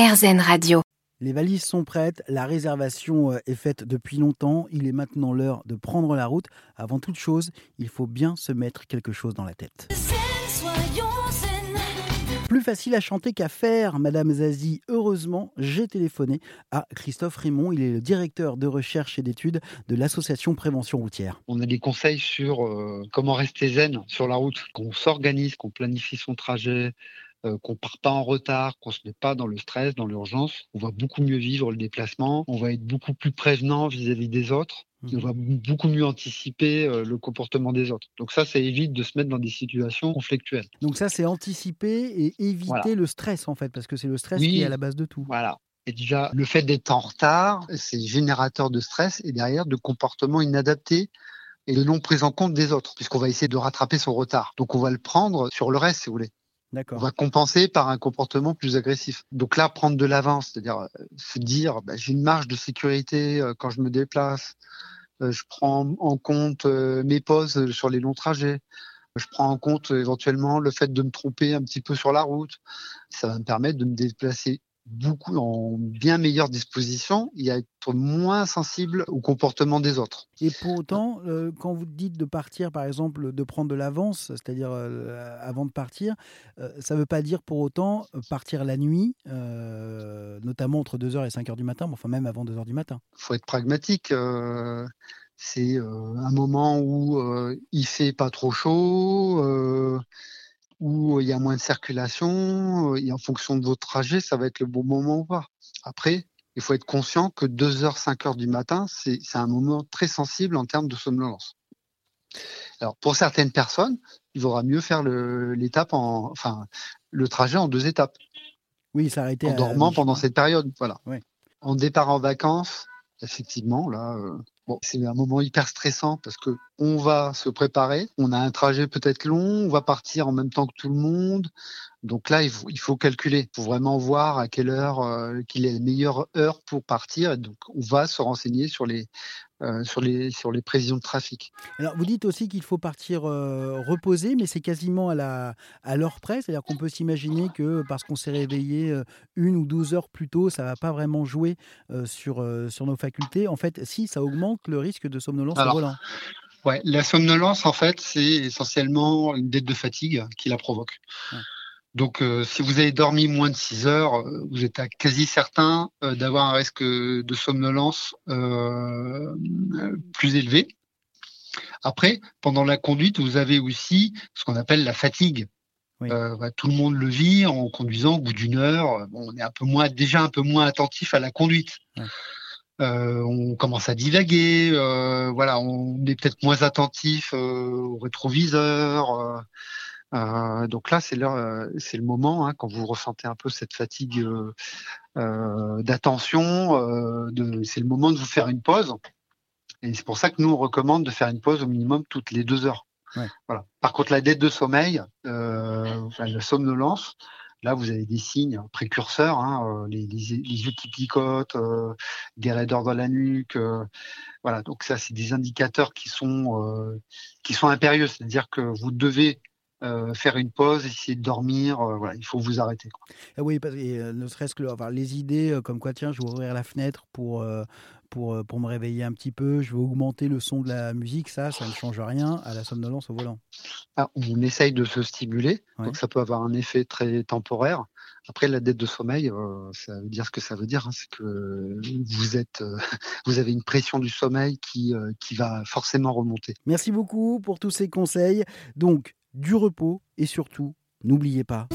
RZN Radio. Les valises sont prêtes, la réservation euh, est faite depuis longtemps, il est maintenant l'heure de prendre la route. Avant toute chose, il faut bien se mettre quelque chose dans la tête. Plus facile à chanter qu'à faire, Madame Zazie. Heureusement, j'ai téléphoné à Christophe Raymond. Il est le directeur de recherche et d'études de l'association Prévention routière. On a des conseils sur euh, comment rester zen sur la route, qu'on s'organise, qu'on planifie son trajet, euh, qu'on part pas en retard, qu'on se met pas dans le stress, dans l'urgence. On va beaucoup mieux vivre le déplacement. On va être beaucoup plus prévenant vis-à-vis des autres. On va beaucoup mieux anticiper euh, le comportement des autres. Donc ça, ça évite de se mettre dans des situations conflictuelles. Donc ça, c'est anticiper et éviter le stress en fait, parce que c'est le stress qui est à la base de tout. Voilà. Et déjà, le fait d'être en retard, c'est générateur de stress et derrière de comportements inadaptés et de non prise en compte des autres, puisqu'on va essayer de rattraper son retard. Donc on va le prendre sur le reste, si vous voulez. On va compenser par un comportement plus agressif. Donc là, prendre de l'avance, c'est-à-dire euh, se dire, bah, j'ai une marge de sécurité euh, quand je me déplace, euh, je prends en compte mes pauses sur les longs trajets, je prends en compte éventuellement le fait de me tromper un petit peu sur la route. Ça va me permettre de me déplacer beaucoup en bien meilleure disposition et à être moins sensible au comportement des autres. Et pour autant, euh, quand vous dites de partir, par exemple, de prendre de l'avance, c'est-à-dire euh, avant de partir, euh, ça ne veut pas dire pour autant partir la nuit, notamment entre 2h et 5h du matin, mais enfin même avant 2h du matin. Il faut être pragmatique. c'est un moment où il fait pas trop chaud où il y a moins de circulation, et en fonction de votre trajet, ça va être le bon moment ou pas. Après, il faut être conscient que 2h, 5h du matin, c'est un moment très sensible en termes de somnolence. Alors, pour certaines personnes, il vaudra mieux faire l'étape en, enfin, le trajet en deux étapes. Oui, s'arrêter en dormant pendant cette période, voilà. En départ en vacances, effectivement, là, euh, c'est un moment hyper stressant parce que on va se préparer, on a un trajet peut-être long, on va partir en même temps que tout le monde. Donc là, il faut, calculer, il faut vraiment voir à quelle heure, euh, qu'il est la meilleure heure pour partir. donc, on va se renseigner sur les, euh, sur, les, sur les prévisions de trafic. Alors, vous dites aussi qu'il faut partir euh, reposer, mais c'est quasiment à l'heure à près. C'est-à-dire qu'on peut s'imaginer que parce qu'on s'est réveillé une ou douze heures plus tôt, ça ne va pas vraiment jouer sur, sur nos facultés. En fait, si, ça augmente le risque de somnolence au volant. Ouais, la somnolence, en fait, c'est essentiellement une dette de fatigue qui la provoque. Donc, euh, si vous avez dormi moins de 6 heures, euh, vous êtes quasi certain euh, d'avoir un risque de somnolence plus élevé. Après, pendant la conduite, vous avez aussi ce qu'on appelle la fatigue. Bah, tout le monde le vit en conduisant au bout d'une heure. on est un peu moins, déjà un peu moins attentif à la conduite. on commence à divaguer. voilà, on est peut-être moins attentif au rétroviseur. Euh, donc là, c'est le, c'est le moment hein, quand vous ressentez un peu cette fatigue euh, euh d'attention. Euh, c'est le moment de vous faire une pause. Et c'est pour ça que nous on recommande de faire une pause au minimum toutes les deux heures. Ouais. Voilà. Par contre, la dette de sommeil, enfin, la somnolence, là vous avez des signes précurseurs, hein, les, les, les, yeux qui picotent, des raideurs dans la nuque. voilà. Donc ça, c'est des indicateurs qui sont qui sont impérieux, c'est-à-dire que vous devez euh, faire une pause, essayer de dormir. Euh, voilà, il faut vous arrêter. Quoi. Ah oui, et, euh, ne serait-ce que les idées comme quoi, tiens, je vais ouvrir la fenêtre pour, pour, pour me réveiller un petit peu, je vais augmenter le son de la musique, ça, ça ne change rien à la somnolence au volant. Ah, on essaye de se stimuler, donc ça peut avoir un effet très temporaire. Après, la dette de sommeil, ça veut dire ce que ça veut dire, hein, c'est que vous êtes, vous avez une pression du sommeil qui, qui va forcément remonter. Merci beaucoup pour tous ces conseils. Donc, du repos et surtout, n'oubliez pas.